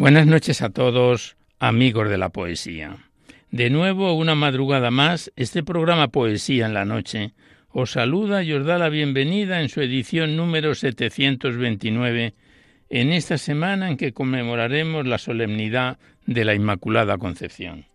Buenas noches a todos, amigos de la poesía. De nuevo, una madrugada más, este programa Poesía en la Noche os saluda y os da la bienvenida en su edición número 729, en esta semana en que conmemoraremos la solemnidad de la Inmaculada Concepción.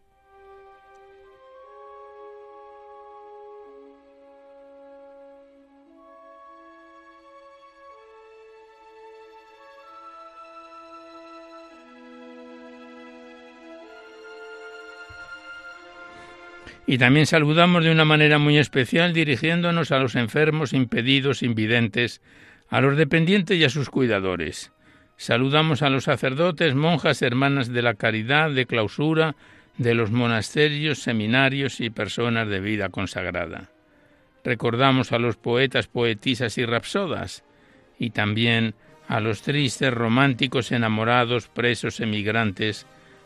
Y también saludamos de una manera muy especial dirigiéndonos a los enfermos, impedidos, invidentes, a los dependientes y a sus cuidadores. Saludamos a los sacerdotes, monjas, hermanas de la caridad, de clausura, de los monasterios, seminarios y personas de vida consagrada. Recordamos a los poetas, poetisas y rapsodas, y también a los tristes, románticos, enamorados, presos, emigrantes,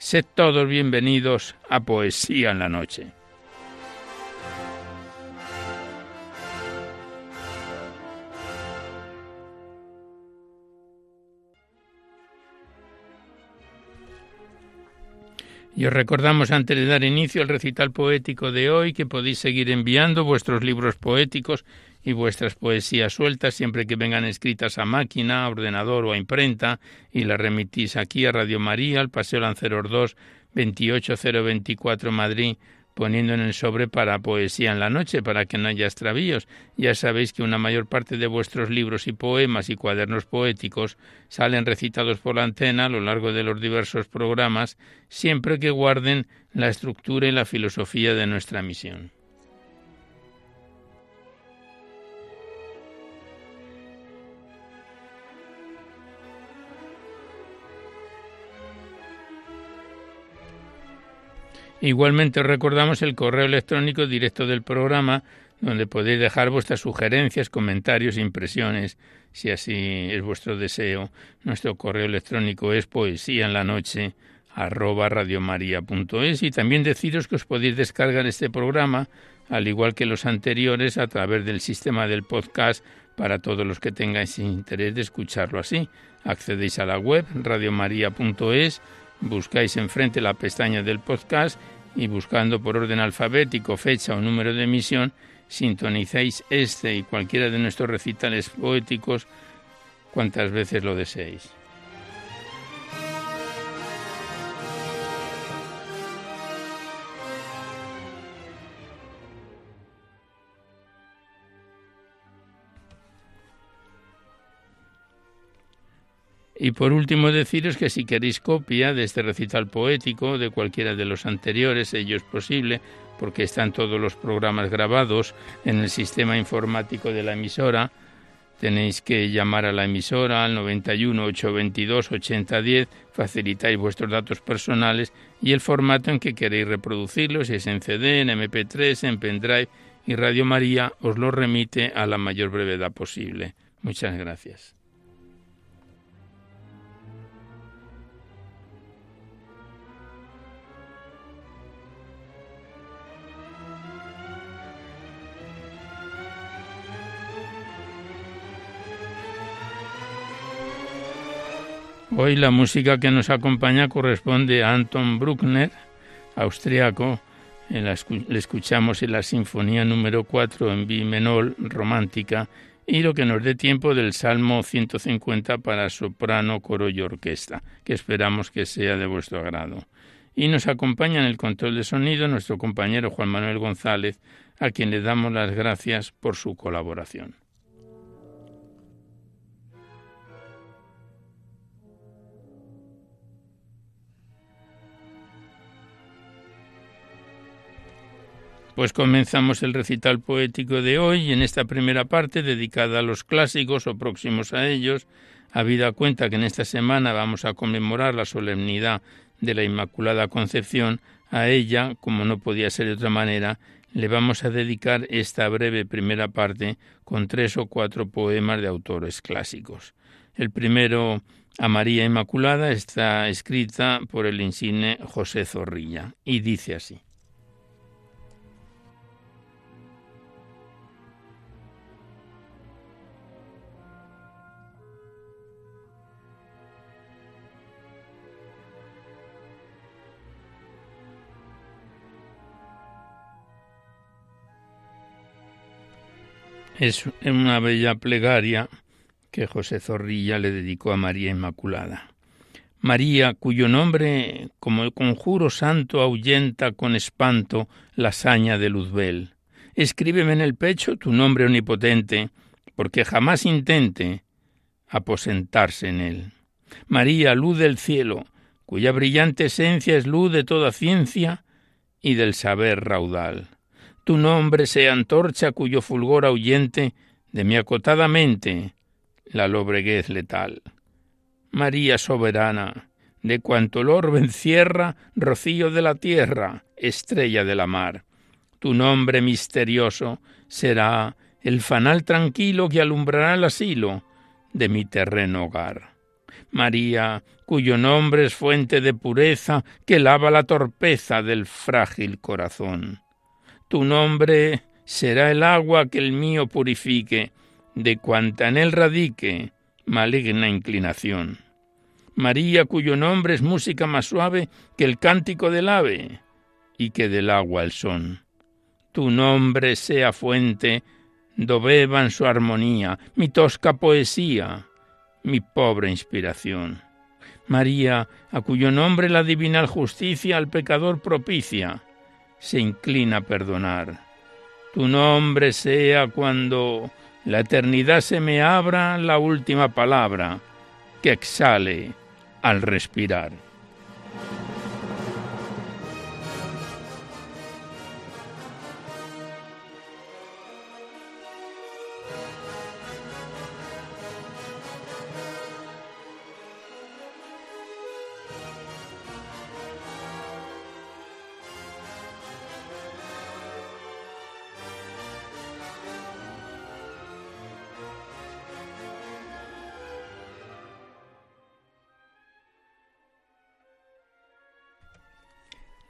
Sed todos bienvenidos a Poesía en la Noche. Y os recordamos antes de dar inicio al recital poético de hoy que podéis seguir enviando vuestros libros poéticos y vuestras poesías sueltas siempre que vengan escritas a máquina, a ordenador o a imprenta y las remitís aquí a Radio María, al Paseo Lanceros 2, 28024 Madrid, poniendo en el sobre para poesía en la noche, para que no haya extravíos. Ya sabéis que una mayor parte de vuestros libros y poemas y cuadernos poéticos salen recitados por la antena a lo largo de los diversos programas, siempre que guarden la estructura y la filosofía de nuestra misión. Igualmente os recordamos el correo electrónico directo del programa, donde podéis dejar vuestras sugerencias, comentarios, impresiones, si así es vuestro deseo. Nuestro correo electrónico es poesía en la noche arroba y también deciros que os podéis descargar este programa, al igual que los anteriores, a través del sistema del podcast para todos los que tengáis interés de escucharlo así. Accedéis a la web radiomaria.es buscáis enfrente la pestaña del podcast y buscando por orden alfabético fecha o número de emisión, sintonizáis este y cualquiera de nuestros recitales poéticos cuantas veces lo deseéis. Y por último deciros que si queréis copia de este recital poético, de cualquiera de los anteriores, ello es posible, porque están todos los programas grabados en el sistema informático de la emisora, tenéis que llamar a la emisora al 91 822 8010, facilitáis vuestros datos personales y el formato en que queréis reproducirlos, si es en CD, en MP3, en pendrive, y Radio María os lo remite a la mayor brevedad posible Muchas gracias. Hoy la música que nos acompaña corresponde a Anton Bruckner, austriaco. Le escuchamos en la Sinfonía número 4 en bi menor romántica y lo que nos dé tiempo del Salmo 150 para soprano, coro y orquesta, que esperamos que sea de vuestro agrado. Y nos acompaña en el control de sonido nuestro compañero Juan Manuel González, a quien le damos las gracias por su colaboración. Pues comenzamos el recital poético de hoy en esta primera parte dedicada a los clásicos o próximos a ellos, habida cuenta que en esta semana vamos a conmemorar la solemnidad de la Inmaculada Concepción, a ella, como no podía ser de otra manera, le vamos a dedicar esta breve primera parte con tres o cuatro poemas de autores clásicos. El primero, a María Inmaculada, está escrita por el insigne José Zorrilla y dice así. Es una bella plegaria que José Zorrilla le dedicó a María Inmaculada. María, cuyo nombre, como el conjuro santo, ahuyenta con espanto la saña de Luzbel. Escríbeme en el pecho tu nombre omnipotente, porque jamás intente aposentarse en él. María, luz del cielo, cuya brillante esencia es luz de toda ciencia y del saber raudal tu nombre sea antorcha cuyo fulgor ahuyente de mi acotada mente la lobreguez letal. María soberana, de cuanto el orbe encierra, rocío de la tierra, estrella de la mar. Tu nombre misterioso será el fanal tranquilo que alumbrará el asilo de mi terreno hogar. María, cuyo nombre es fuente de pureza que lava la torpeza del frágil corazón. Tu nombre será el agua que el mío purifique, de cuanta en él radique maligna inclinación. María, cuyo nombre es música más suave que el cántico del ave y que del agua el son. Tu nombre sea fuente, do beban su armonía, mi tosca poesía, mi pobre inspiración. María, a cuyo nombre la divinal justicia al pecador propicia, se inclina a perdonar. Tu nombre sea cuando la eternidad se me abra la última palabra que exhale al respirar.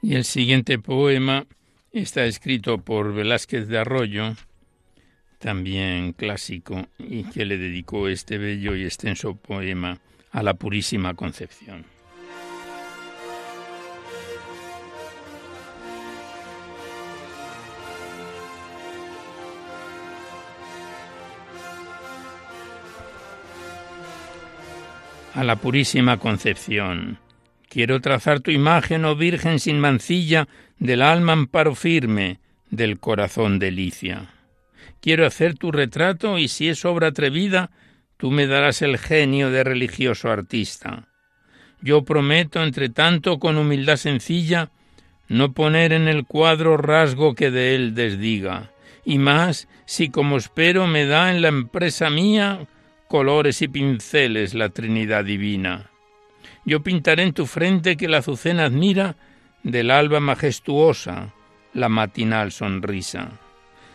Y el siguiente poema está escrito por Velázquez de Arroyo, también clásico, y que le dedicó este bello y extenso poema a la Purísima Concepción. A la Purísima Concepción Quiero trazar tu imagen, oh Virgen sin mancilla, del alma amparo firme, del corazón delicia. Quiero hacer tu retrato y si es obra atrevida, tú me darás el genio de religioso artista. Yo prometo, entre tanto, con humildad sencilla, no poner en el cuadro rasgo que de él desdiga, y más si como espero me da en la empresa mía colores y pinceles la Trinidad divina. Yo pintaré en tu frente que la azucena admira del alba majestuosa la matinal sonrisa.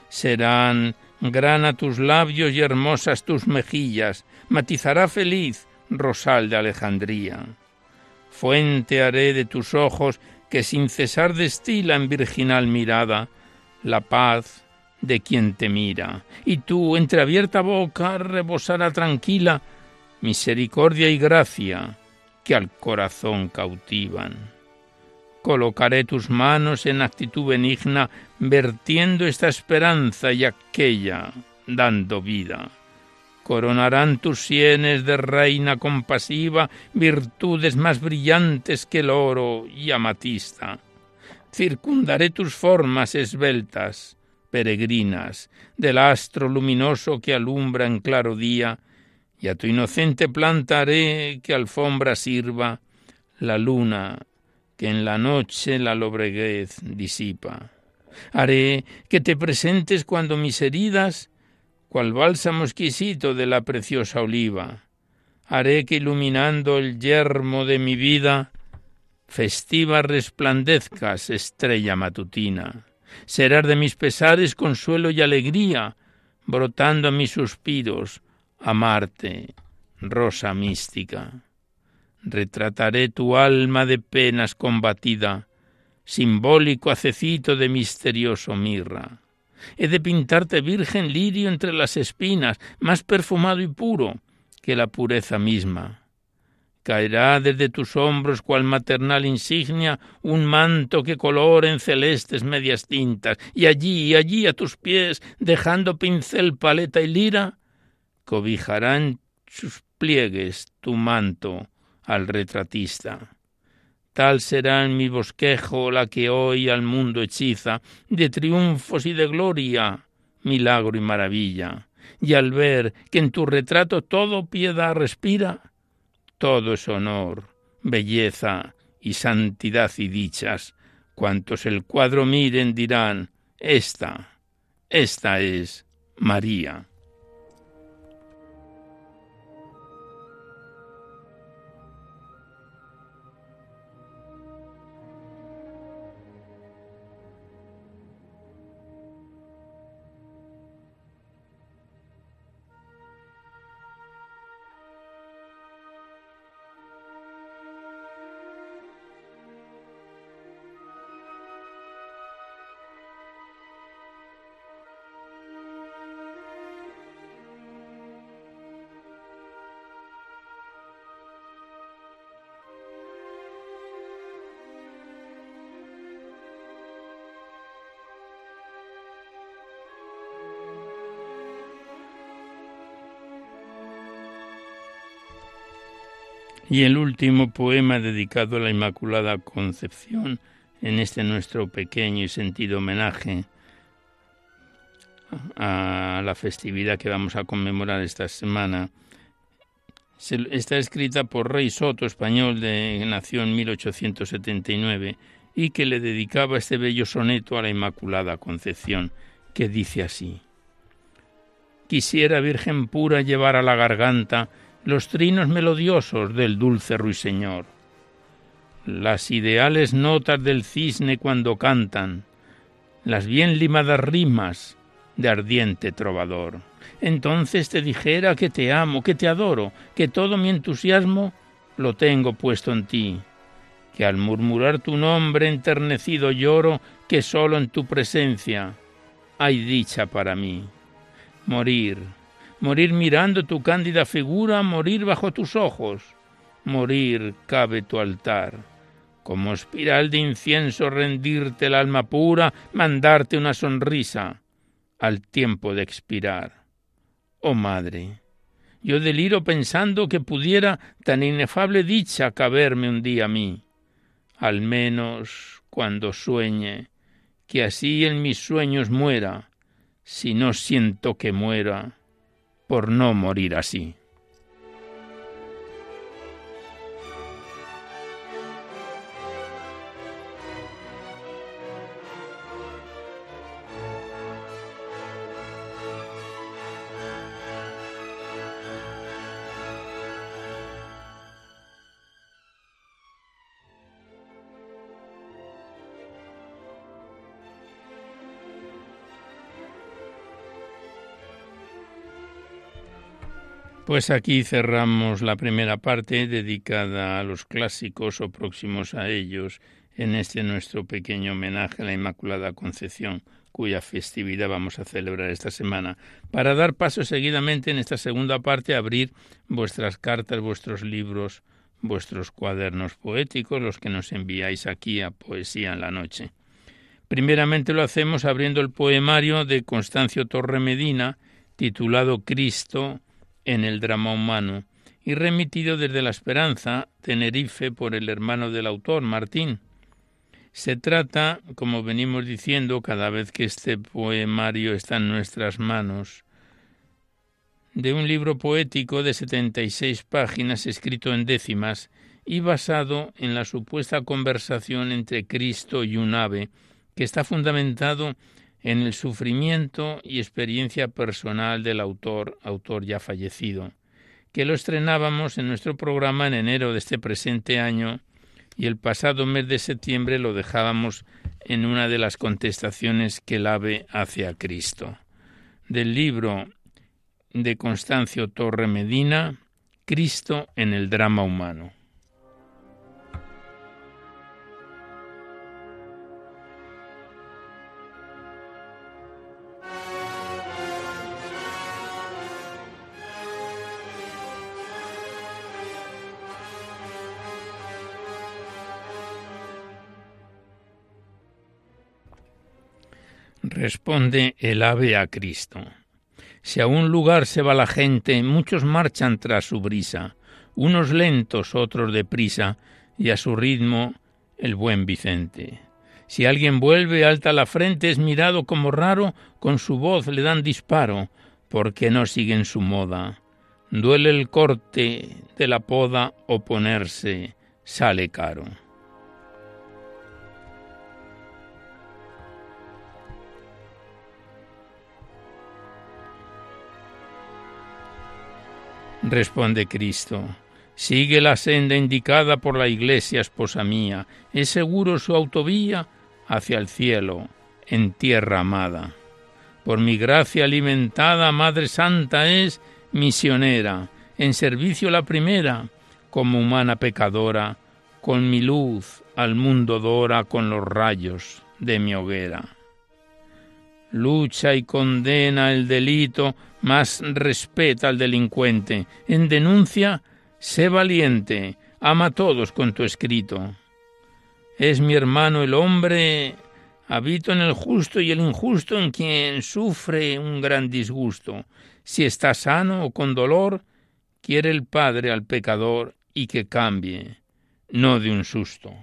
Serán grana tus labios y hermosas tus mejillas, matizará feliz rosal de Alejandría. Fuente haré de tus ojos que sin cesar destila en virginal mirada la paz de quien te mira, y tú, entre abierta boca, rebosará tranquila misericordia y gracia que al corazón cautivan. Colocaré tus manos en actitud benigna, vertiendo esta esperanza y aquella, dando vida. Coronarán tus sienes de reina compasiva virtudes más brillantes que el oro y amatista. Circundaré tus formas esbeltas, peregrinas, del astro luminoso que alumbra en claro día, y a tu inocente planta haré que alfombra sirva la luna que en la noche la lobreguez disipa. Haré que te presentes cuando mis heridas, cual bálsamo exquisito de la preciosa oliva. Haré que iluminando el yermo de mi vida, festiva resplandezcas, estrella matutina. Serás de mis pesares consuelo y alegría, brotando a mis suspiros, amarte, rosa mística. Retrataré tu alma de penas combatida, simbólico acecito de misterioso mirra. He de pintarte virgen lirio entre las espinas, más perfumado y puro que la pureza misma. Caerá desde tus hombros cual maternal insignia un manto que colore en celestes medias tintas, y allí, allí a tus pies, dejando pincel, paleta y lira, cobijarán sus pliegues tu manto al retratista. Tal será en mi bosquejo la que hoy al mundo hechiza, de triunfos y de gloria, milagro y maravilla. Y al ver que en tu retrato todo piedad respira, todo es honor, belleza y santidad y dichas, cuantos el cuadro miren dirán, esta, esta es María. Y el último poema dedicado a la Inmaculada Concepción en este nuestro pequeño y sentido homenaje a la festividad que vamos a conmemorar esta semana. Está escrita por Rey Soto, español de nació en 1879 y que le dedicaba este bello soneto a la Inmaculada Concepción, que dice así: Quisiera, Virgen pura, llevar a la garganta los trinos melodiosos del dulce ruiseñor, las ideales notas del cisne cuando cantan, las bien limadas rimas de ardiente trovador. Entonces te dijera que te amo, que te adoro, que todo mi entusiasmo lo tengo puesto en ti, que al murmurar tu nombre enternecido lloro, que solo en tu presencia hay dicha para mí. Morir, morir mirando tu cándida figura, morir bajo tus ojos, morir cabe tu altar. Como espiral de incienso rendirte el alma pura, mandarte una sonrisa al tiempo de expirar. Oh madre, yo deliro pensando que pudiera tan inefable dicha caberme un día a mí, al menos cuando sueñe, que así en mis sueños muera, si no siento que muera por no morir así. Pues aquí cerramos la primera parte dedicada a los clásicos o próximos a ellos en este nuestro pequeño homenaje a la Inmaculada Concepción, cuya festividad vamos a celebrar esta semana, para dar paso seguidamente en esta segunda parte a abrir vuestras cartas, vuestros libros, vuestros cuadernos poéticos, los que nos enviáis aquí a Poesía en la Noche. Primeramente lo hacemos abriendo el poemario de Constancio Torre Medina, titulado Cristo, en el drama humano y remitido desde La Esperanza, Tenerife, por el hermano del autor, Martín. Se trata, como venimos diciendo cada vez que este poemario está en nuestras manos, de un libro poético de 76 páginas escrito en décimas y basado en la supuesta conversación entre Cristo y un ave, que está fundamentado en el sufrimiento y experiencia personal del autor, autor ya fallecido, que lo estrenábamos en nuestro programa en enero de este presente año y el pasado mes de septiembre lo dejábamos en una de las contestaciones que el ave hace a Cristo. Del libro de Constancio Torre Medina, Cristo en el drama humano. Responde el ave a Cristo. Si a un lugar se va la gente, muchos marchan tras su brisa, unos lentos, otros deprisa, y a su ritmo el buen Vicente. Si alguien vuelve alta la frente, es mirado como raro, con su voz le dan disparo, porque no siguen su moda. Duele el corte de la poda, oponerse sale caro. Responde Cristo. Sigue la senda indicada por la Iglesia, esposa mía. Es seguro su autovía hacia el cielo, en tierra amada. Por mi gracia alimentada, Madre Santa es misionera, en servicio la primera, como humana pecadora, con mi luz al mundo dora con los rayos de mi hoguera. Lucha y condena el delito más respeta al delincuente. En denuncia, sé valiente, ama a todos con tu escrito. Es mi hermano el hombre, habito en el justo y el injusto en quien sufre un gran disgusto. Si está sano o con dolor, quiere el Padre al pecador y que cambie, no de un susto.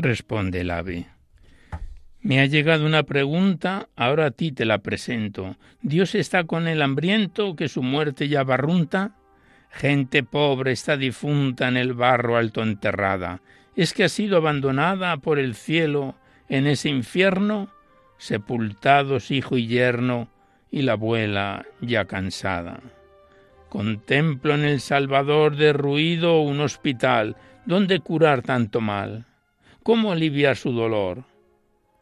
Responde el ave. Me ha llegado una pregunta, ahora a ti te la presento. ¿Dios está con el hambriento que su muerte ya barrunta? Gente pobre está difunta en el barro alto enterrada. ¿Es que ha sido abandonada por el cielo en ese infierno? Sepultados hijo y yerno y la abuela ya cansada. Contemplo en el Salvador derruido un hospital donde curar tanto mal. ¿Cómo aliviar su dolor?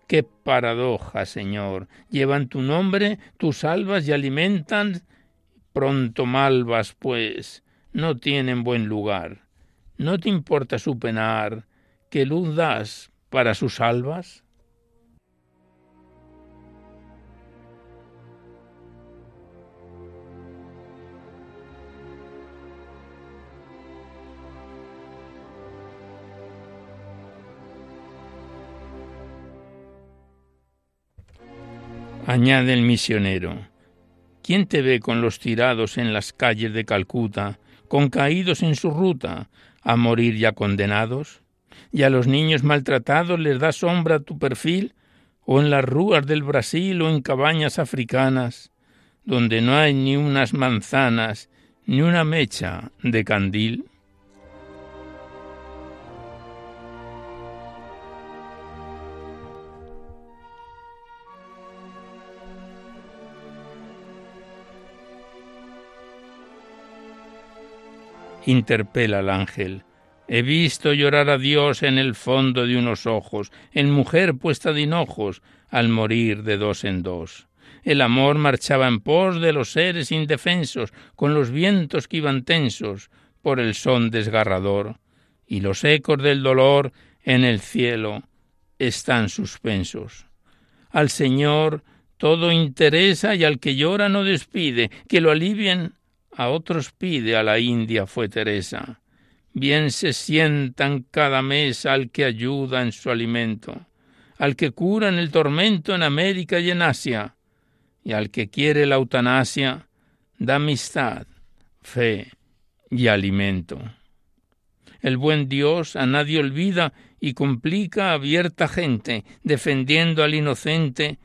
Qué paradoja, Señor. Llevan tu nombre, tus salvas y alimentan. Pronto malvas, pues, no tienen buen lugar. ¿No te importa su penar? ¿Qué luz das para sus almas? Añade el misionero. ¿Quién te ve con los tirados en las calles de Calcuta, con caídos en su ruta, a morir ya condenados? ¿Y a los niños maltratados les da sombra tu perfil? ¿O en las rúas del Brasil o en cabañas africanas? donde no hay ni unas manzanas, ni una mecha de candil? Interpela al ángel. He visto llorar a Dios en el fondo de unos ojos, en mujer puesta de hinojos, al morir de dos en dos. El amor marchaba en pos de los seres indefensos, con los vientos que iban tensos por el son desgarrador, y los ecos del dolor en el cielo están suspensos. Al Señor todo interesa y al que llora no despide, que lo alivien a otros pide a la India fue Teresa. Bien se sientan cada mes al que ayuda en su alimento, al que cura en el tormento en América y en Asia, y al que quiere la eutanasia, da amistad, fe y alimento. El buen Dios a nadie olvida y complica abierta gente, defendiendo al inocente,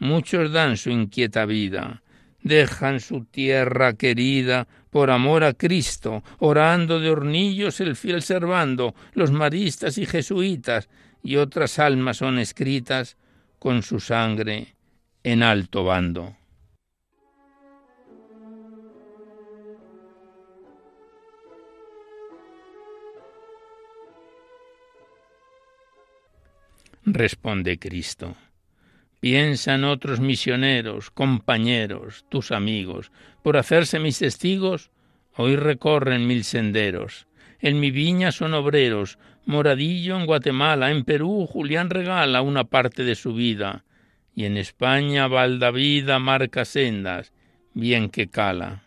muchos dan su inquieta vida, dejan su tierra querida por amor a Cristo, orando de hornillos el fiel servando, los maristas y jesuitas, y otras almas son escritas con su sangre en alto bando. Responde Cristo. Piensan otros misioneros, compañeros, tus amigos, por hacerse mis testigos, hoy recorren mil senderos. En mi viña son obreros, Moradillo en Guatemala, en Perú Julián regala una parte de su vida, y en España Valdavida marca sendas, bien que cala.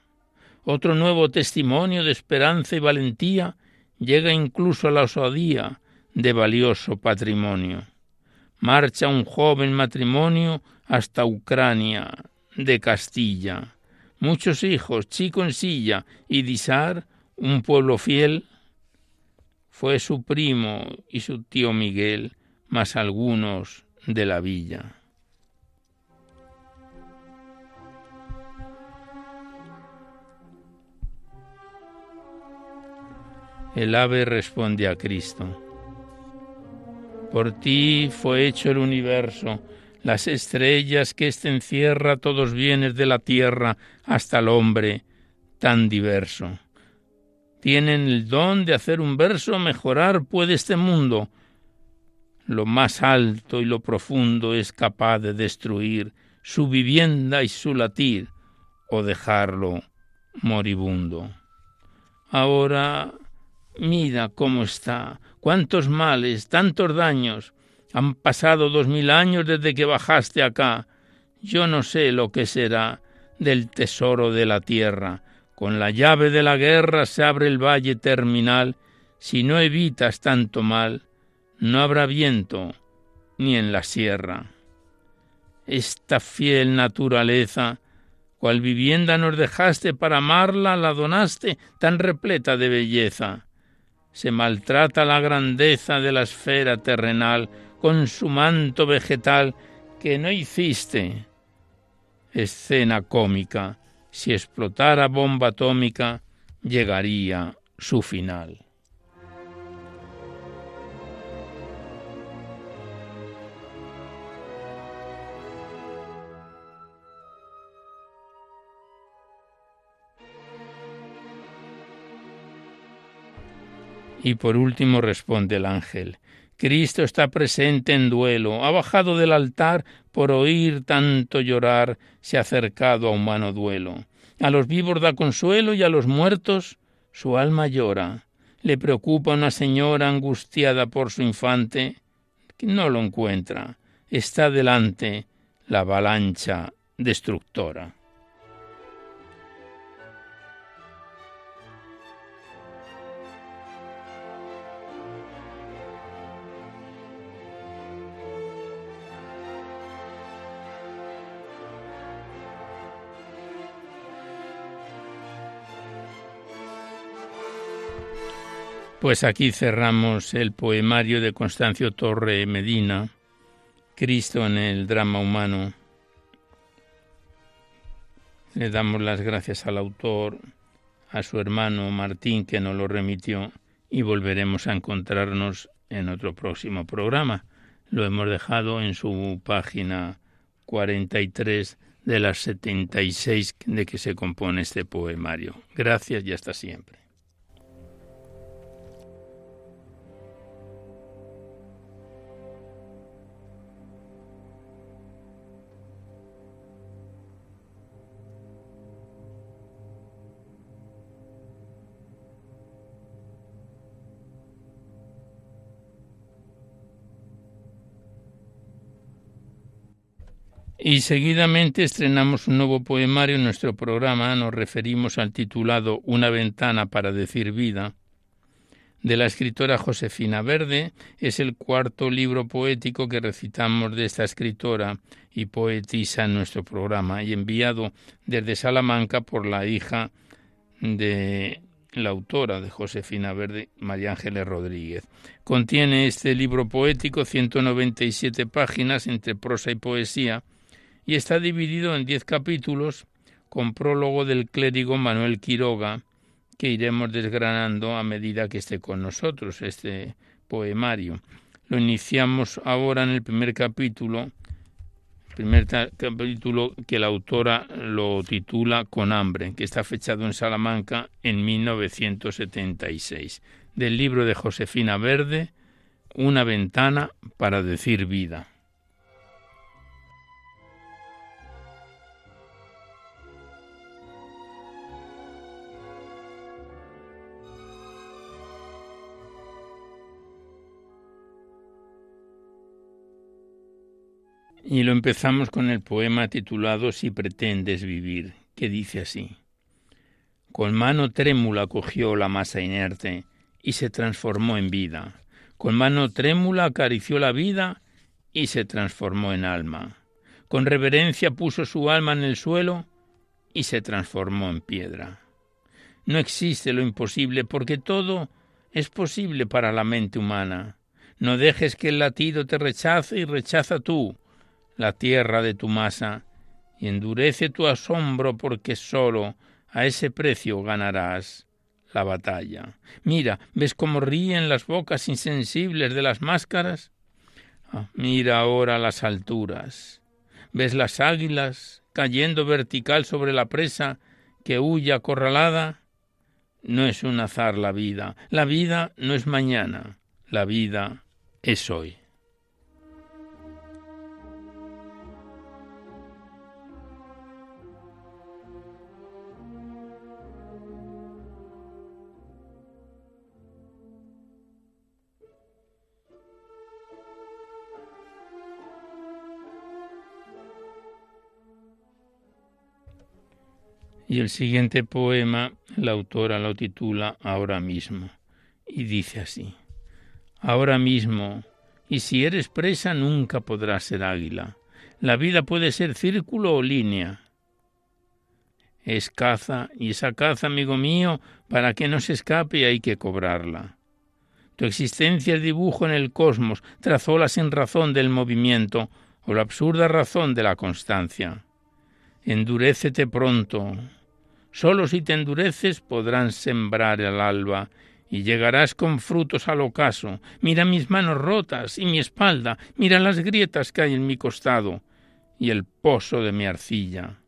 Otro nuevo testimonio de esperanza y valentía llega incluso a la osadía de valioso patrimonio marcha un joven matrimonio hasta Ucrania de Castilla. Muchos hijos, chico en silla, y Disar, un pueblo fiel, fue su primo y su tío Miguel, más algunos de la villa. El ave responde a Cristo. Por ti fue hecho el universo, las estrellas que éste encierra, todos bienes de la tierra, hasta el hombre tan diverso. Tienen el don de hacer un verso mejorar puede este mundo. Lo más alto y lo profundo es capaz de destruir su vivienda y su latir, o dejarlo moribundo. Ahora mira cómo está, cuántos males, tantos daños. Han pasado dos mil años desde que bajaste acá. Yo no sé lo que será del tesoro de la tierra. Con la llave de la guerra se abre el valle terminal. Si no evitas tanto mal, no habrá viento ni en la sierra. Esta fiel naturaleza, cual vivienda nos dejaste para amarla, la donaste tan repleta de belleza se maltrata la grandeza de la esfera terrenal con su manto vegetal que no hiciste. Escena cómica, si explotara bomba atómica, llegaría su final. Y por último responde el ángel, Cristo está presente en duelo, ha bajado del altar por oír tanto llorar, se ha acercado a humano duelo. A los vivos da consuelo y a los muertos su alma llora. Le preocupa una señora angustiada por su infante, que no lo encuentra. Está delante la avalancha destructora. Pues aquí cerramos el poemario de Constancio Torre Medina, Cristo en el drama humano, Le damos las gracias al autor, a su hermano Martín que nos lo remitió y volveremos a encontrarnos en otro próximo programa. Lo hemos dejado en su página 43 de las 76 de que se compone este poemario. Gracias y hasta siempre. Y seguidamente estrenamos un nuevo poemario en nuestro programa. Nos referimos al titulado Una ventana para decir vida, de la escritora Josefina Verde. Es el cuarto libro poético que recitamos de esta escritora y poetisa en nuestro programa y enviado desde Salamanca por la hija de la autora de Josefina Verde, María Ángeles Rodríguez. Contiene este libro poético 197 páginas entre prosa y poesía y está dividido en diez capítulos con prólogo del clérigo Manuel Quiroga, que iremos desgranando a medida que esté con nosotros este poemario. Lo iniciamos ahora en el primer capítulo, primer capítulo que la autora lo titula Con hambre, que está fechado en Salamanca en 1976, del libro de Josefina Verde, Una ventana para decir vida. Y lo empezamos con el poema titulado Si pretendes vivir, que dice así. Con mano trémula cogió la masa inerte y se transformó en vida. Con mano trémula acarició la vida y se transformó en alma. Con reverencia puso su alma en el suelo y se transformó en piedra. No existe lo imposible porque todo es posible para la mente humana. No dejes que el latido te rechace y rechaza tú la tierra de tu masa, y endurece tu asombro porque solo a ese precio ganarás la batalla. Mira, ¿ves cómo ríen las bocas insensibles de las máscaras? Ah, mira ahora las alturas. ¿Ves las águilas cayendo vertical sobre la presa que huye acorralada? No es un azar la vida. La vida no es mañana. La vida es hoy. Y el siguiente poema, la autora lo titula Ahora mismo, y dice así, Ahora mismo, y si eres presa nunca podrás ser águila. La vida puede ser círculo o línea. Es caza, y esa caza, amigo mío, para que no se escape hay que cobrarla. Tu existencia es dibujo en el cosmos, trazó la sin razón del movimiento o la absurda razón de la constancia. Endurécete pronto, Solo si te endureces podrán sembrar el alba y llegarás con frutos al ocaso. Mira mis manos rotas y mi espalda, mira las grietas que hay en mi costado y el pozo de mi arcilla.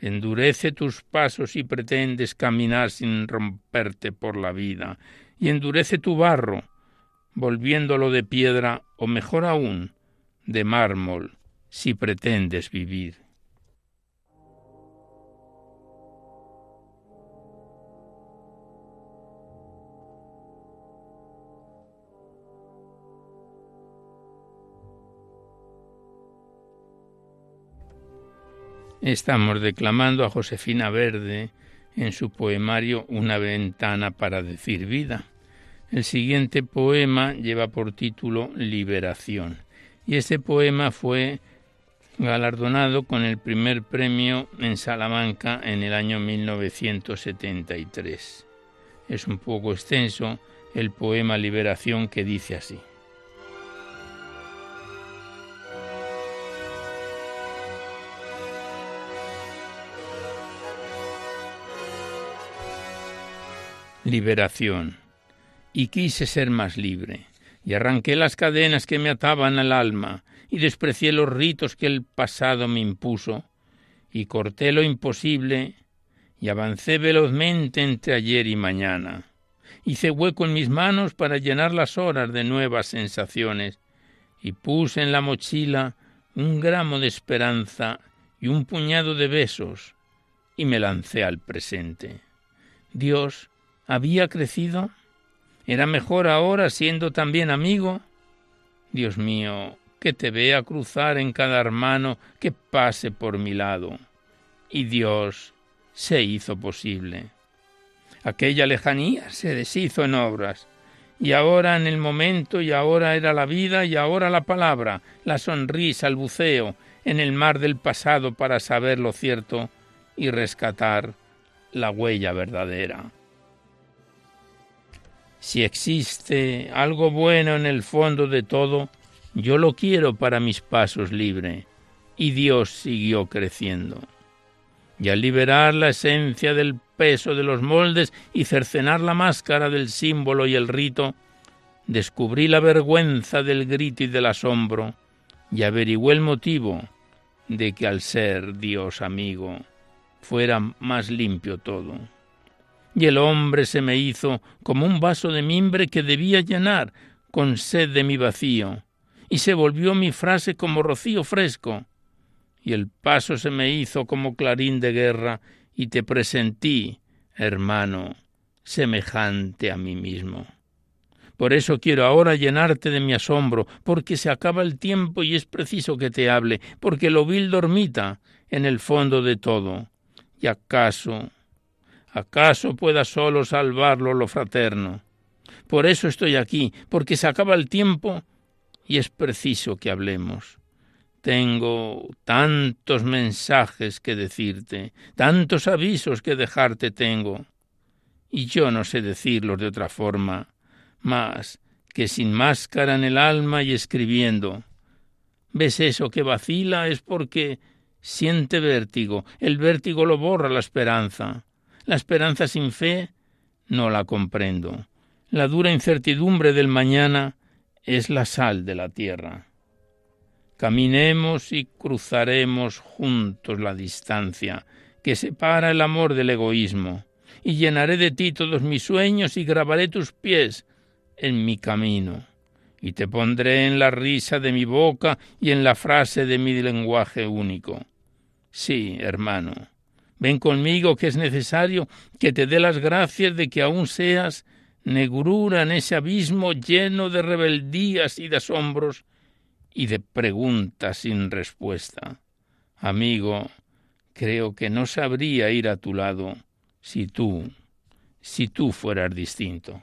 Endurece tus pasos si pretendes caminar sin romperte por la vida, y endurece tu barro, volviéndolo de piedra o mejor aún, de mármol, si pretendes vivir. Estamos declamando a Josefina Verde en su poemario Una ventana para decir vida. El siguiente poema lleva por título Liberación y este poema fue galardonado con el primer premio en Salamanca en el año 1973. Es un poco extenso el poema Liberación que dice así. Liberación. Y quise ser más libre, y arranqué las cadenas que me ataban al alma, y desprecié los ritos que el pasado me impuso, y corté lo imposible, y avancé velozmente entre ayer y mañana. Hice hueco en mis manos para llenar las horas de nuevas sensaciones, y puse en la mochila un gramo de esperanza y un puñado de besos, y me lancé al presente. Dios había crecido. ¿Era mejor ahora siendo también amigo? Dios mío, que te vea cruzar en cada hermano que pase por mi lado. Y Dios se hizo posible. Aquella lejanía se deshizo en obras, y ahora en el momento, y ahora era la vida, y ahora la palabra, la sonrisa, el buceo, en el mar del pasado para saber lo cierto y rescatar la huella verdadera. Si existe algo bueno en el fondo de todo, yo lo quiero para mis pasos libre. Y Dios siguió creciendo. Y al liberar la esencia del peso de los moldes y cercenar la máscara del símbolo y el rito, descubrí la vergüenza del grito y del asombro, y averigüé el motivo de que al ser Dios amigo fuera más limpio todo. Y el hombre se me hizo como un vaso de mimbre que debía llenar con sed de mi vacío, y se volvió mi frase como rocío fresco, y el paso se me hizo como clarín de guerra, y te presentí, hermano, semejante a mí mismo. Por eso quiero ahora llenarte de mi asombro, porque se acaba el tiempo y es preciso que te hable, porque lo vil dormita en el fondo de todo. ¿Y acaso, acaso pueda solo salvarlo lo fraterno? Por eso estoy aquí, porque se acaba el tiempo y es preciso que hablemos. Tengo tantos mensajes que decirte, tantos avisos que dejarte tengo, y yo no sé decirlos de otra forma, más que sin máscara en el alma y escribiendo. ¿Ves eso que vacila? Es porque siente vértigo. El vértigo lo borra la esperanza. La esperanza sin fe no la comprendo. La dura incertidumbre del mañana es la sal de la tierra. Caminemos y cruzaremos juntos la distancia que separa el amor del egoísmo, y llenaré de ti todos mis sueños y grabaré tus pies en mi camino, y te pondré en la risa de mi boca y en la frase de mi lenguaje único. Sí, hermano, ven conmigo que es necesario que te dé las gracias de que aún seas negrura en ese abismo lleno de rebeldías y de asombros y de preguntas sin respuesta. Amigo, creo que no sabría ir a tu lado si tú, si tú fueras distinto.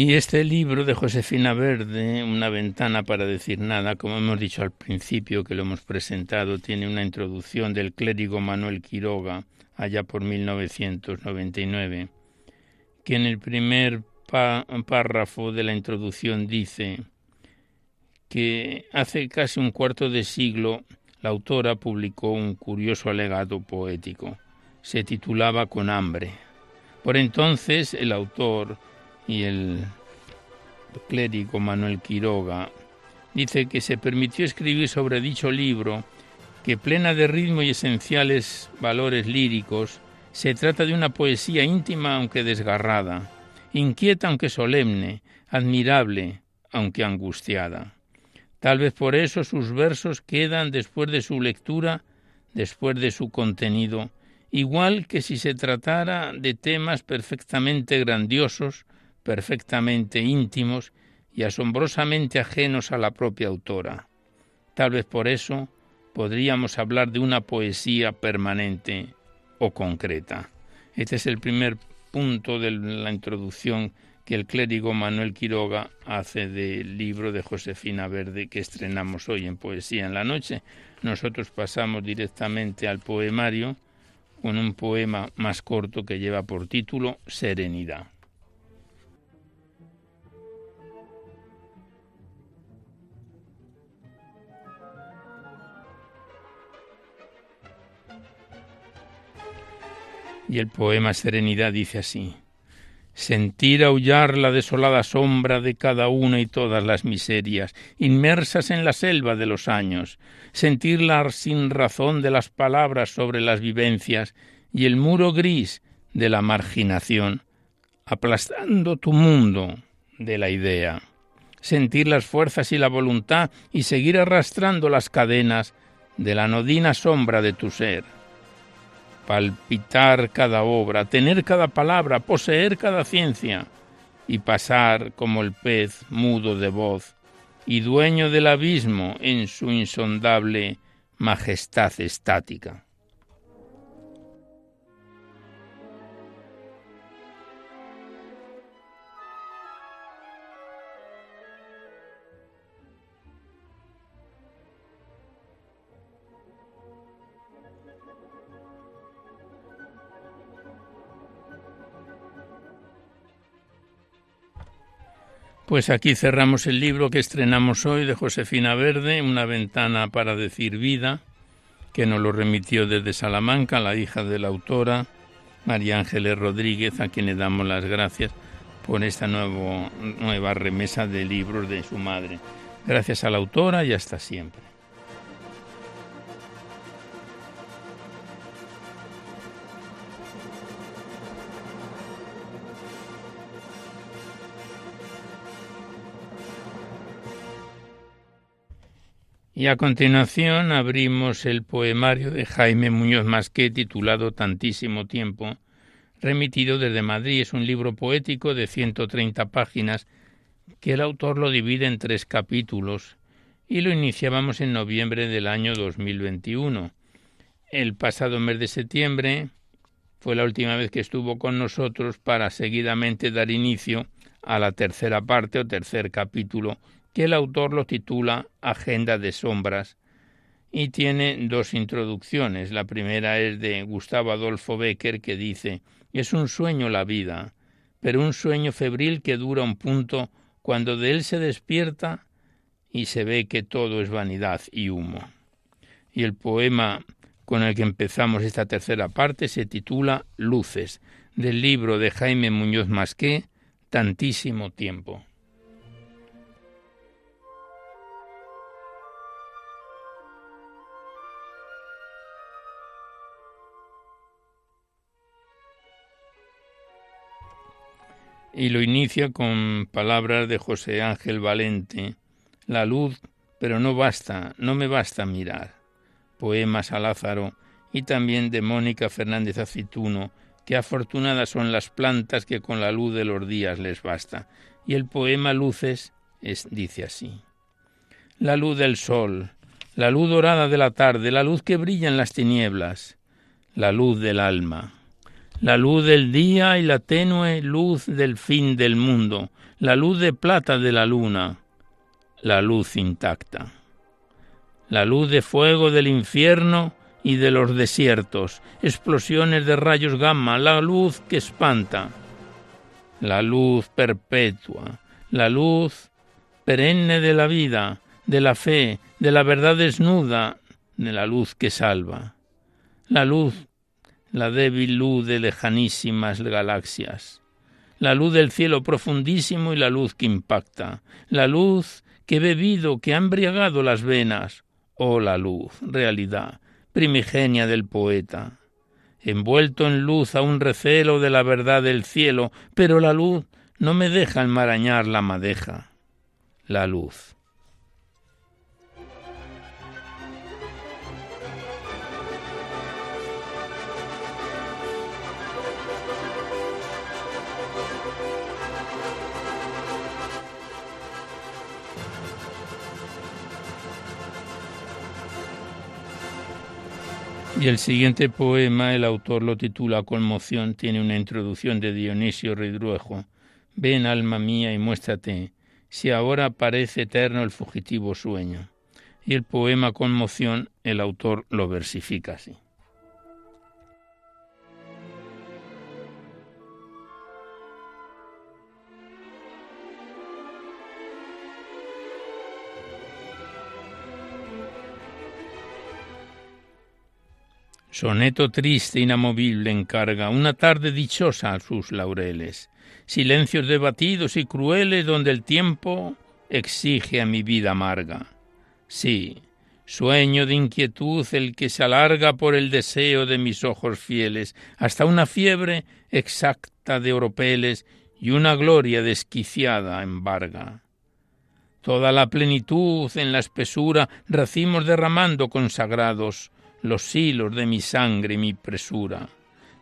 Y este libro de Josefina Verde, Una ventana para decir nada, como hemos dicho al principio que lo hemos presentado, tiene una introducción del clérigo Manuel Quiroga, allá por 1999, que en el primer párrafo de la introducción dice que hace casi un cuarto de siglo la autora publicó un curioso alegato poético. Se titulaba Con hambre. Por entonces el autor y el clérigo Manuel Quiroga dice que se permitió escribir sobre dicho libro que plena de ritmo y esenciales valores líricos, se trata de una poesía íntima aunque desgarrada, inquieta aunque solemne, admirable aunque angustiada. Tal vez por eso sus versos quedan después de su lectura, después de su contenido, igual que si se tratara de temas perfectamente grandiosos, perfectamente íntimos y asombrosamente ajenos a la propia autora. Tal vez por eso podríamos hablar de una poesía permanente o concreta. Este es el primer punto de la introducción que el clérigo Manuel Quiroga hace del libro de Josefina Verde que estrenamos hoy en Poesía en la Noche. Nosotros pasamos directamente al poemario con un poema más corto que lleva por título Serenidad. Y el poema Serenidad dice así sentir aullar la desolada sombra de cada una y todas las miserias, inmersas en la selva de los años, sentir la sin razón de las palabras sobre las vivencias y el muro gris de la marginación, aplastando tu mundo de la idea, sentir las fuerzas y la voluntad y seguir arrastrando las cadenas de la anodina sombra de tu ser palpitar cada obra, tener cada palabra, poseer cada ciencia, y pasar como el pez mudo de voz, y dueño del abismo en su insondable majestad estática. Pues aquí cerramos el libro que estrenamos hoy de Josefina Verde, Una ventana para decir vida, que nos lo remitió desde Salamanca la hija de la autora, María Ángeles Rodríguez, a quien le damos las gracias por esta nuevo, nueva remesa de libros de su madre. Gracias a la autora y hasta siempre. Y a continuación abrimos el poemario de Jaime Muñoz Masqué titulado Tantísimo tiempo, remitido desde Madrid. Es un libro poético de 130 páginas que el autor lo divide en tres capítulos y lo iniciábamos en noviembre del año 2021. El pasado mes de septiembre fue la última vez que estuvo con nosotros para seguidamente dar inicio a la tercera parte o tercer capítulo que el autor lo titula Agenda de Sombras y tiene dos introducciones. La primera es de Gustavo Adolfo Becker que dice Es un sueño la vida, pero un sueño febril que dura un punto cuando de él se despierta y se ve que todo es vanidad y humo. Y el poema con el que empezamos esta tercera parte se titula Luces, del libro de Jaime Muñoz Masqué, Tantísimo tiempo. Y lo inicia con palabras de José Ángel Valente. La luz, pero no basta, no me basta mirar. Poemas a Lázaro y también de Mónica Fernández Acituno, que afortunadas son las plantas que con la luz de los días les basta. Y el poema Luces es, dice así. La luz del sol, la luz dorada de la tarde, la luz que brilla en las tinieblas, la luz del alma, la luz del día y la tenue luz del fin del mundo, la luz de plata de la luna, la luz intacta, la luz de fuego del infierno y de los desiertos, explosiones de rayos gamma, la luz que espanta, la luz perpetua, la luz perenne de la vida, de la fe, de la verdad desnuda, de la luz que salva, la luz la débil luz de lejanísimas galaxias, la luz del cielo profundísimo y la luz que impacta, la luz que he bebido, que ha embriagado las venas, oh la luz, realidad, primigenia del poeta, envuelto en luz a un recelo de la verdad del cielo, pero la luz no me deja enmarañar la madeja, la luz. Y el siguiente poema, el autor lo titula Conmoción, tiene una introducción de Dionisio Ridruejo. Ven, alma mía, y muéstrate, si ahora parece eterno el fugitivo sueño. Y el poema Conmoción, el autor lo versifica así. Soneto triste, inamovible encarga una tarde dichosa a sus laureles, silencios debatidos y crueles donde el tiempo exige a mi vida amarga. Sí, sueño de inquietud el que se alarga por el deseo de mis ojos fieles, hasta una fiebre exacta de oropeles y una gloria desquiciada embarga. Toda la plenitud en la espesura racimos derramando consagrados, los hilos de mi sangre y mi presura.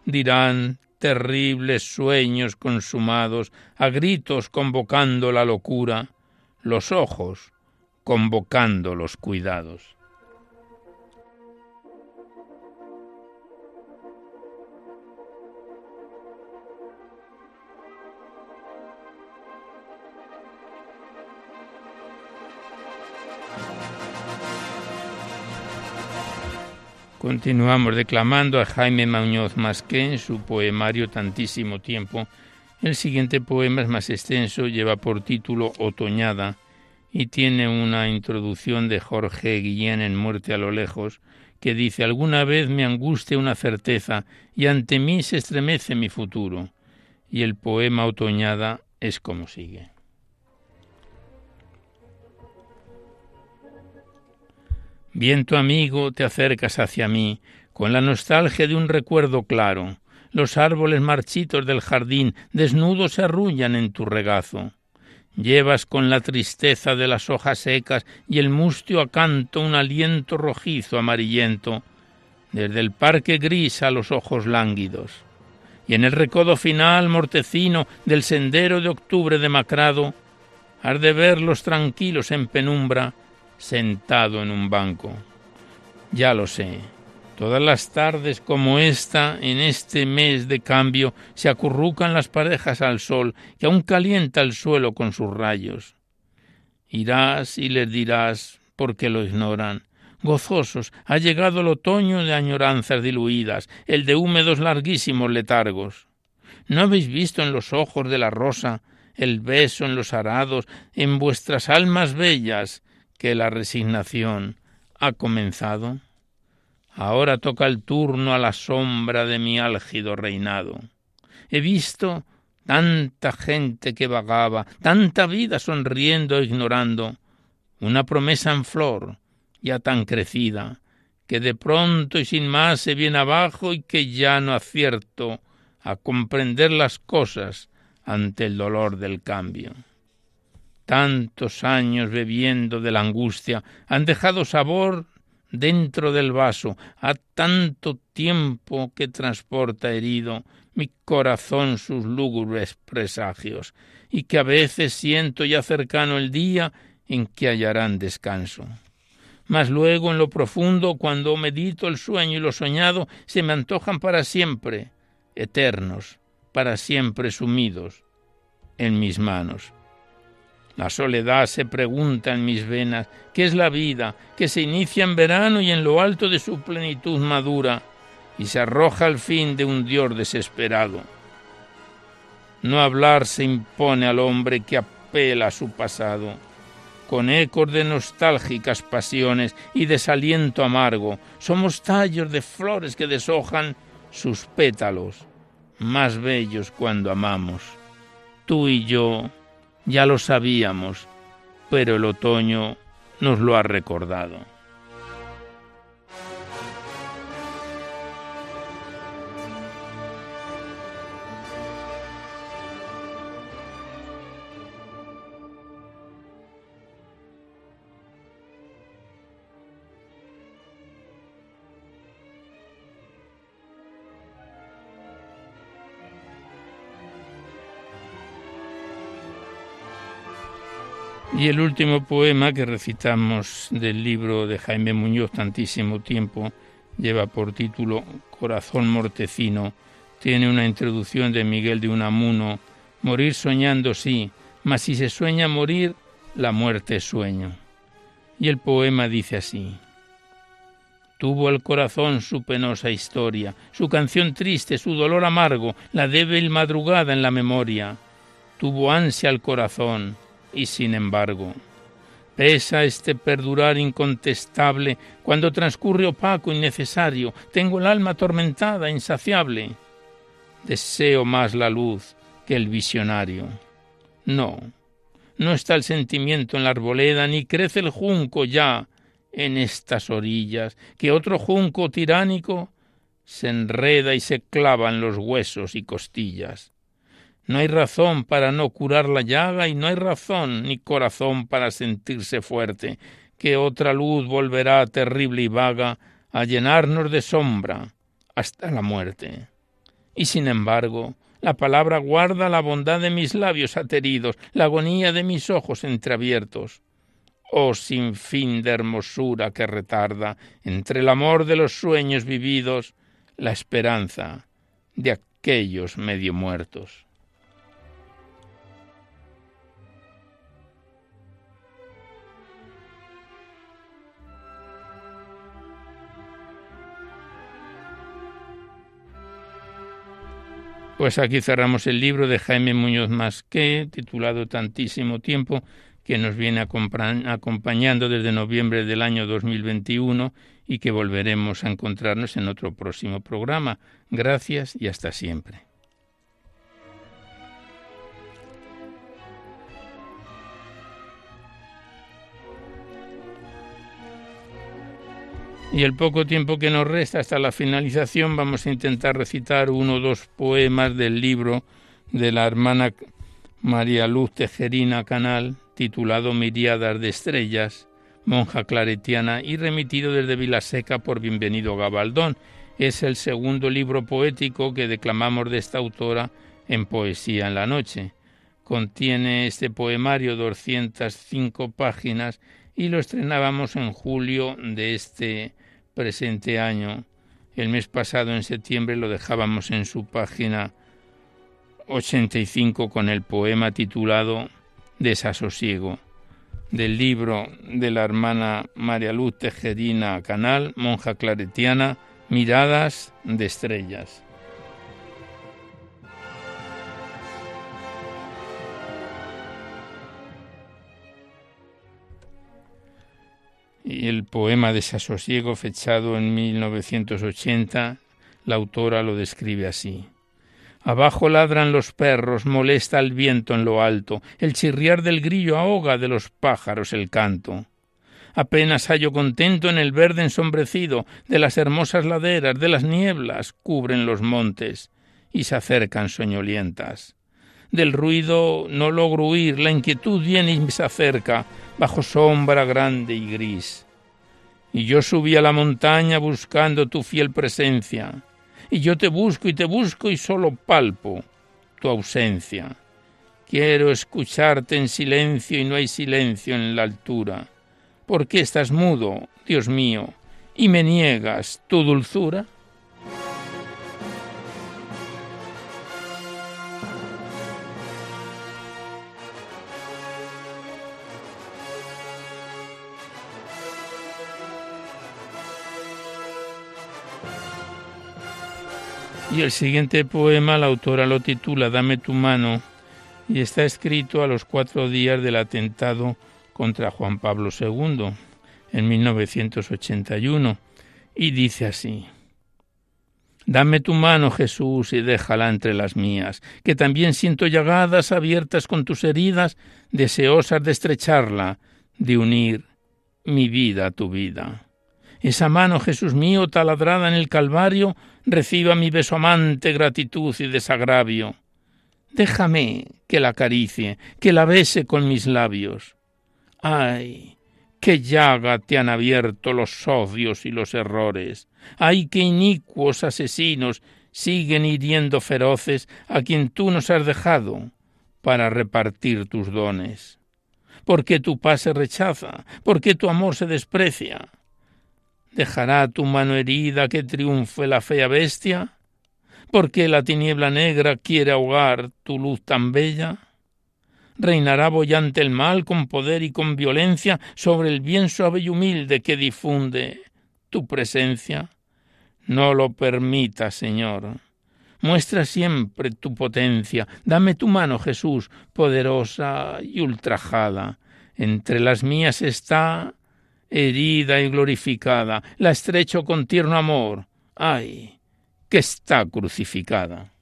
Dirán terribles sueños consumados, a gritos convocando la locura, los ojos convocando los cuidados. Continuamos declamando a Jaime Muñoz Masqué en su poemario Tantísimo Tiempo. El siguiente poema es más extenso, lleva por título Otoñada y tiene una introducción de Jorge Guillén en Muerte a lo lejos, que dice Alguna vez me angustia una certeza y ante mí se estremece mi futuro. Y el poema Otoñada es como sigue. Viento amigo, te acercas hacia mí, con la nostalgia de un recuerdo claro. Los árboles marchitos del jardín desnudos se arrullan en tu regazo. Llevas con la tristeza de las hojas secas y el mustio acanto un aliento rojizo amarillento, desde el parque gris a los ojos lánguidos. Y en el recodo final mortecino del sendero de octubre demacrado, has de verlos tranquilos en penumbra, sentado en un banco. Ya lo sé. Todas las tardes como esta, en este mes de cambio, se acurrucan las parejas al sol, que aún calienta el suelo con sus rayos. Irás y les dirás, porque lo ignoran, gozosos, ha llegado el otoño de añoranzas diluidas, el de húmedos larguísimos letargos. ¿No habéis visto en los ojos de la rosa el beso en los arados, en vuestras almas bellas, que la resignación ha comenzado. Ahora toca el turno a la sombra de mi álgido reinado. He visto tanta gente que vagaba, tanta vida sonriendo e ignorando, una promesa en flor, ya tan crecida, que de pronto y sin más se viene abajo y que ya no acierto a comprender las cosas ante el dolor del cambio. Tantos años bebiendo de la angustia han dejado sabor dentro del vaso, a tanto tiempo que transporta herido mi corazón sus lúgubres presagios, y que a veces siento ya cercano el día en que hallarán descanso. Mas luego en lo profundo, cuando medito el sueño y lo soñado, se me antojan para siempre, eternos, para siempre sumidos en mis manos. La soledad se pregunta en mis venas, ¿qué es la vida? que se inicia en verano y en lo alto de su plenitud madura, y se arroja al fin de un Dios desesperado. No hablar se impone al hombre que apela a su pasado, con ecos de nostálgicas pasiones y desaliento amargo, somos tallos de flores que deshojan sus pétalos, más bellos cuando amamos. Tú y yo, ya lo sabíamos, pero el otoño nos lo ha recordado. Y el último poema que recitamos del libro de Jaime Muñoz, Tantísimo Tiempo, lleva por título Corazón Mortecino, tiene una introducción de Miguel de Unamuno, Morir soñando sí, mas si se sueña morir, la muerte es sueño. Y el poema dice así. Tuvo el corazón su penosa historia, su canción triste, su dolor amargo, la débil madrugada en la memoria. Tuvo ansia el corazón, y sin embargo, pesa este perdurar incontestable, cuando transcurre opaco, innecesario, tengo el alma atormentada, insaciable. Deseo más la luz que el visionario. No, no está el sentimiento en la arboleda, ni crece el junco ya, en estas orillas, que otro junco tiránico se enreda y se clava en los huesos y costillas. No hay razón para no curar la llaga y no hay razón ni corazón para sentirse fuerte, que otra luz volverá terrible y vaga a llenarnos de sombra hasta la muerte. Y sin embargo, la palabra guarda la bondad de mis labios ateridos, la agonía de mis ojos entreabiertos oh sin fin de hermosura que retarda entre el amor de los sueños vividos la esperanza de aquellos medio muertos. Pues aquí cerramos el libro de Jaime Muñoz Masqué, titulado Tantísimo tiempo, que nos viene acompañando desde noviembre del año 2021 y que volveremos a encontrarnos en otro próximo programa. Gracias y hasta siempre. Y el poco tiempo que nos resta hasta la finalización vamos a intentar recitar uno o dos poemas del libro de la hermana María Luz Tejerina Canal, titulado Miriadas de Estrellas, monja claretiana y remitido desde Vilaseca por Bienvenido Gabaldón. Es el segundo libro poético que declamamos de esta autora en Poesía en la Noche. Contiene este poemario 205 páginas y lo estrenábamos en julio de este presente año. El mes pasado, en septiembre, lo dejábamos en su página 85 con el poema titulado Desasosiego, del libro de la hermana María Luz Tejerina Canal, monja claretiana, Miradas de Estrellas. Y el poema Desasosiego, fechado en 1980, la autora lo describe así. Abajo ladran los perros, molesta el viento en lo alto, el chirriar del grillo ahoga de los pájaros el canto. Apenas hallo contento en el verde ensombrecido de las hermosas laderas, de las nieblas cubren los montes y se acercan soñolientas. Del ruido no logro huir, la inquietud viene y se acerca, bajo sombra grande y gris. Y yo subí a la montaña buscando tu fiel presencia y yo te busco y te busco y solo palpo tu ausencia. Quiero escucharte en silencio y no hay silencio en la altura. ¿Por qué estás mudo, Dios mío, y me niegas tu dulzura? Y el siguiente poema la autora lo titula Dame tu mano y está escrito a los cuatro días del atentado contra Juan Pablo II en 1981 y dice así. Dame tu mano, Jesús, y déjala entre las mías, que también siento llagadas abiertas con tus heridas, deseosas de estrecharla, de unir mi vida a tu vida. Esa mano, Jesús mío, taladrada en el Calvario, reciba mi beso amante, gratitud y desagravio. Déjame que la acaricie, que la bese con mis labios. Ay, qué llaga te han abierto los odios y los errores. Ay, qué inicuos asesinos siguen hiriendo feroces a quien tú nos has dejado para repartir tus dones. ¿Por qué tu paz se rechaza? ¿Por qué tu amor se desprecia? ¿Dejará tu mano herida que triunfe la fea bestia? ¿Por qué la tiniebla negra quiere ahogar tu luz tan bella? ¿Reinará bollante el mal con poder y con violencia sobre el bien suave y humilde que difunde tu presencia? No lo permita, Señor. Muestra siempre tu potencia. Dame tu mano, Jesús, poderosa y ultrajada. Entre las mías está herida y glorificada. La estrecho con tierno amor. ¡Ay! que está crucificada.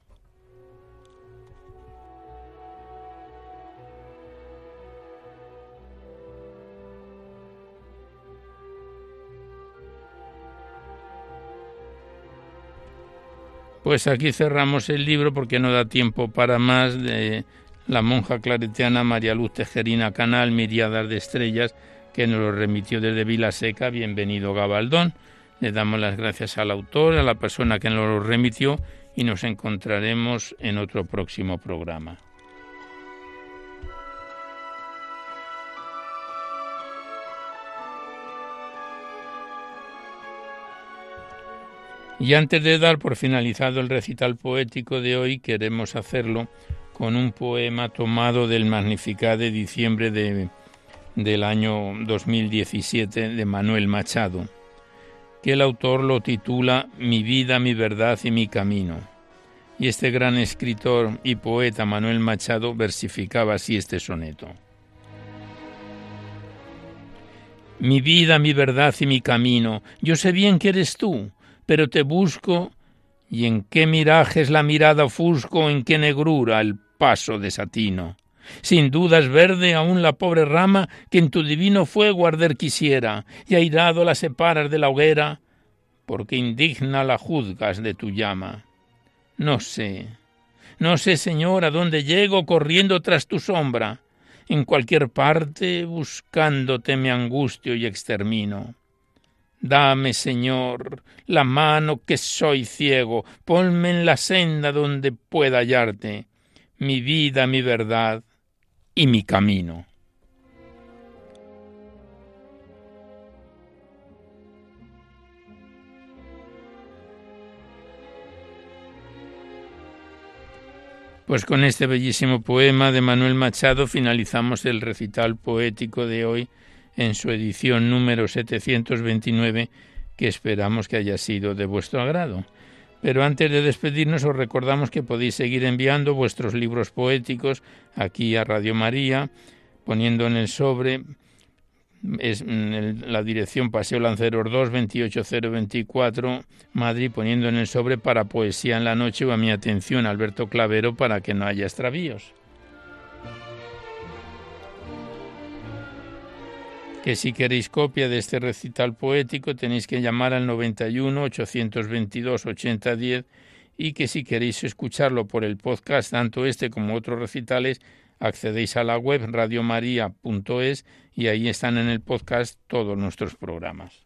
Pues aquí cerramos el libro porque no da tiempo para más de la monja claretiana María Luz Tejerina Canal, Miriadas de Estrellas, que nos lo remitió desde Vilaseca. Bienvenido Gabaldón. Le damos las gracias al autor, a la persona que nos lo remitió y nos encontraremos en otro próximo programa. Y antes de dar por finalizado el recital poético de hoy, queremos hacerlo con un poema tomado del Magnificat de diciembre de, del año 2017 de Manuel Machado, que el autor lo titula Mi vida, mi verdad y mi camino. Y este gran escritor y poeta Manuel Machado versificaba así este soneto. Mi vida, mi verdad y mi camino, yo sé bien que eres tú, pero te busco y en qué mirajes la mirada ofusco, en qué negrura el paso desatino. Sin duda es verde aún la pobre rama que en tu divino fuego arder quisiera, y airado la separas de la hoguera, porque indigna la juzgas de tu llama. No sé, no sé, Señor, a dónde llego corriendo tras tu sombra. En cualquier parte buscándote me angustio y extermino. Dame, Señor, la mano que soy ciego, ponme en la senda donde pueda hallarte, mi vida, mi verdad y mi camino. Pues con este bellísimo poema de Manuel Machado finalizamos el recital poético de hoy en su edición número 729, que esperamos que haya sido de vuestro agrado. Pero antes de despedirnos os recordamos que podéis seguir enviando vuestros libros poéticos aquí a Radio María, poniendo en el sobre es la dirección Paseo Lanceros 2, 28024, Madrid, poniendo en el sobre para Poesía en la Noche o a mi atención Alberto Clavero para que no haya extravíos. Que si queréis copia de este recital poético tenéis que llamar al 91 822 8010 y que si queréis escucharlo por el podcast, tanto este como otros recitales, accedéis a la web radiomaria.es y ahí están en el podcast todos nuestros programas.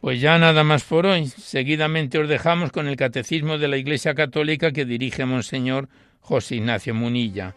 Pues ya nada más por hoy. Seguidamente os dejamos con el Catecismo de la Iglesia Católica que dirige Monseñor José Ignacio Munilla